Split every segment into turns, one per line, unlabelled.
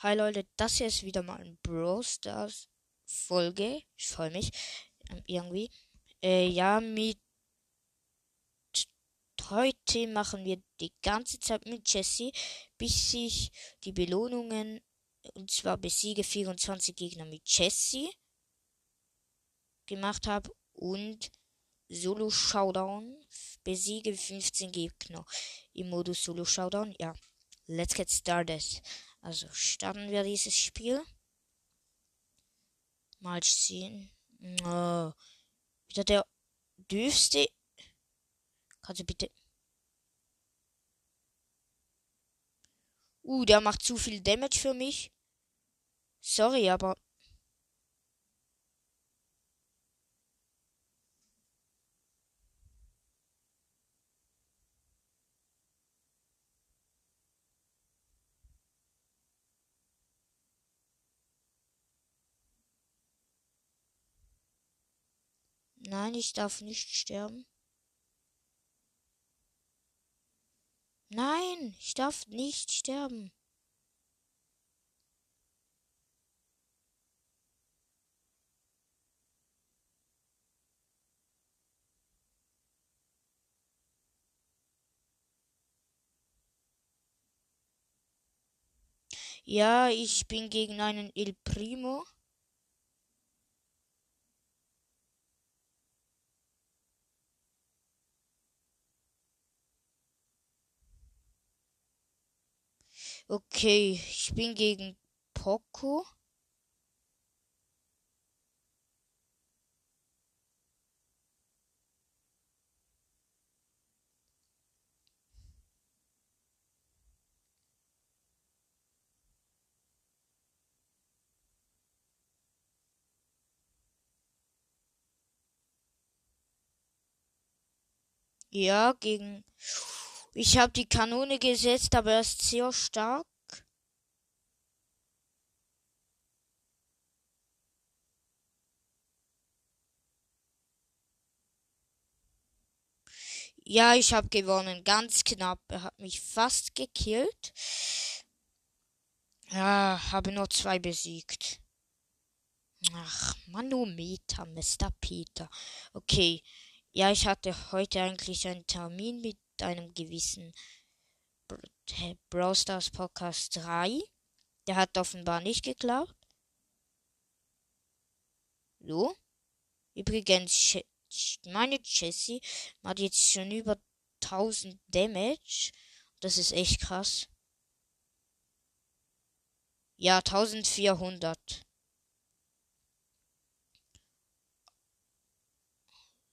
Hi Leute, das hier ist wieder mal ein Brawl Stars Folge. Ich freue mich ähm, irgendwie. Äh, ja, mit heute machen wir die ganze Zeit mit Jesse, bis ich die Belohnungen und zwar besiege 24 Gegner mit Jesse gemacht habe und Solo Showdown besiege 15 Gegner im Modus Solo Showdown. Ja, let's get started. Also starten wir dieses Spiel. Mal sehen. Oh, wieder der dürfste. Kannst du bitte. Uh, der macht zu viel Damage für mich. Sorry, aber Nein, ich darf nicht sterben. Nein, ich darf nicht sterben. Ja, ich bin gegen einen El Primo. Okay, ich bin gegen Poco. Ja, gegen. Ich habe die Kanone gesetzt, aber er ist sehr stark. Ja, ich habe gewonnen, ganz knapp. Er hat mich fast gekillt. Ja, habe nur zwei besiegt. Ach, Manometer, Mr. Peter. Okay. Ja, ich hatte heute eigentlich einen Termin mit einem gewissen Brawl Stars Podcast 3. Der hat offenbar nicht geklappt. So. Übrigens, meine Jessie macht jetzt schon über 1000 Damage. Das ist echt krass. Ja, 1400.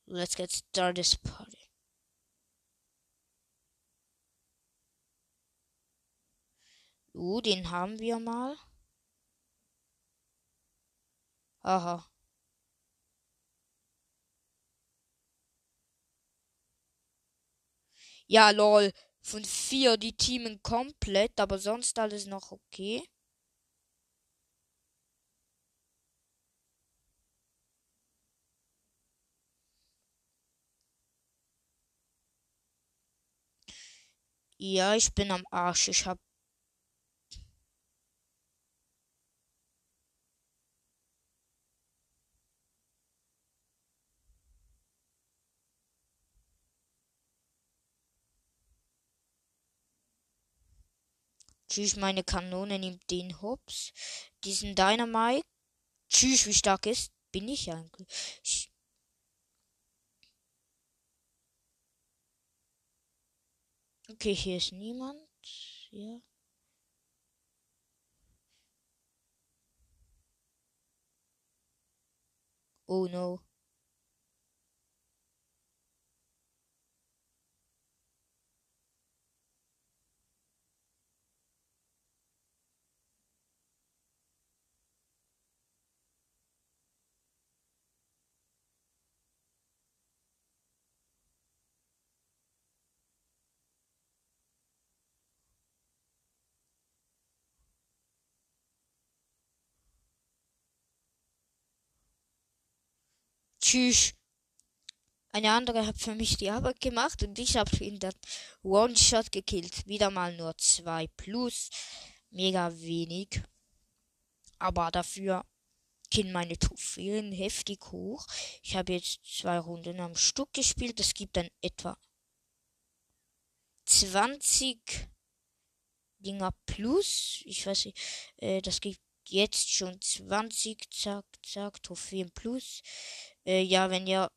Let's get started this party. Uh, den haben wir mal. Aha. Ja, lol. Von vier die Teamen komplett, aber sonst alles noch okay. Ja, ich bin am Arsch. Ich hab Tschüss, meine Kanone nimmt den Hops. Diesen Dynamite. Tschüss, wie stark ist. Bin ich eigentlich. Okay, hier ist niemand. Ja. Oh no. Tschüss. Eine andere hat für mich die Arbeit gemacht und ich habe ihn dann One-Shot gekillt. Wieder mal nur zwei plus. Mega wenig. Aber dafür gehen meine Trophäen heftig hoch. Ich habe jetzt zwei Runden am Stück gespielt. Das gibt dann etwa 20 Dinger plus. Ich weiß nicht, äh, das gibt jetzt schon 20, zack, zack, Trophäen plus. Äh, ja, wenn ihr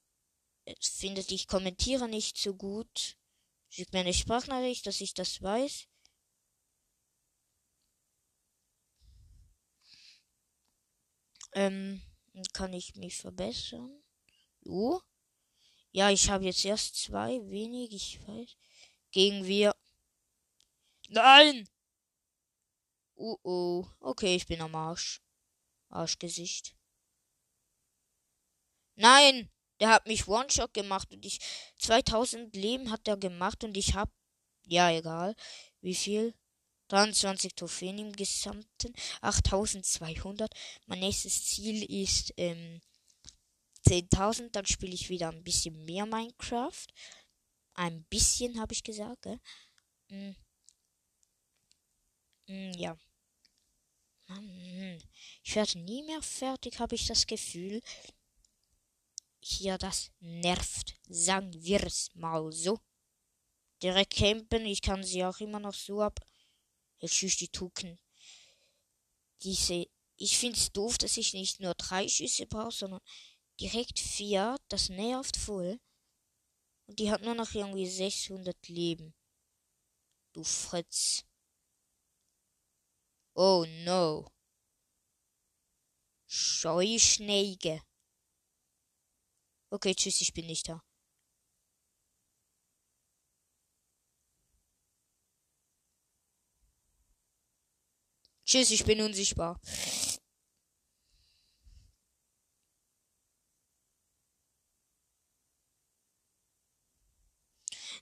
findet, ich kommentiere nicht so gut, schickt mir eine Sprachnachricht, dass ich das weiß. Ähm, kann ich mich verbessern? So. Ja, ich habe jetzt erst zwei wenig, ich weiß. Gegen wir. Nein! Oh oh. Okay, ich bin am Arsch. Arschgesicht. Nein! Der hat mich One-Shot gemacht und ich. 2000 Leben hat er gemacht und ich hab. Ja, egal. Wie viel? 23 Trophäen im Gesamten. 8200. Mein nächstes Ziel ist ähm, 10.000. Dann spiele ich wieder ein bisschen mehr Minecraft. Ein bisschen, habe ich gesagt. Gell? Mm. Mm, ja. Mann, ich werde nie mehr fertig, habe ich das Gefühl. Hier, das nervt. Sagen wir es mal so. Direkt campen, ich kann sie auch immer noch so ab. Ich schieß die Tucken. Diese, ich find's doof, dass ich nicht nur drei Schüsse brauche, sondern direkt vier. Das nervt voll. Und die hat nur noch irgendwie 600 Leben. Du Fritz. Oh no. Scheuschneige. Okay, tschüss, ich bin nicht da. Tschüss, ich bin unsichtbar.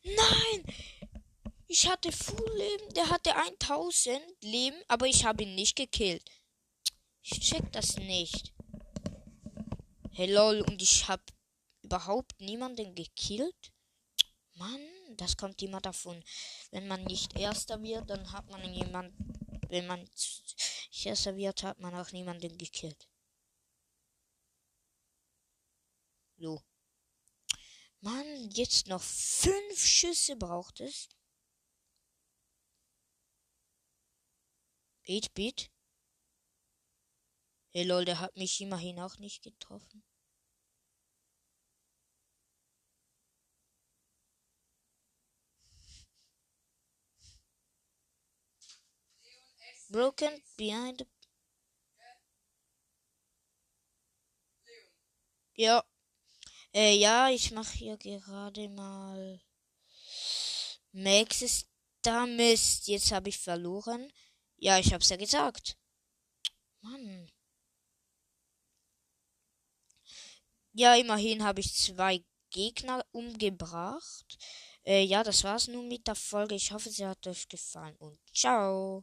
Nein! Ich hatte Full Leben, der hatte 1000 Leben, aber ich habe ihn nicht gekillt. Ich check das nicht. Hey lol, und ich habe überhaupt niemanden gekillt? Mann, das kommt immer davon. Wenn man nicht Erster wird, dann hat man jemanden. Wenn man Erster wird, hat man auch niemanden gekillt. So. Mann, jetzt noch fünf Schüsse braucht es. 8-Bit. Hey lol, der hat mich immerhin auch nicht getroffen. Broken behind the Ja. Äh, ja, ich mache hier gerade mal. Max ist da Mist. Jetzt habe ich verloren. Ja, ich hab's ja gesagt. Mann. Ja, immerhin habe ich zwei Gegner umgebracht. Äh, ja, das war's nun mit der Folge. Ich hoffe, sie hat euch gefallen und ciao.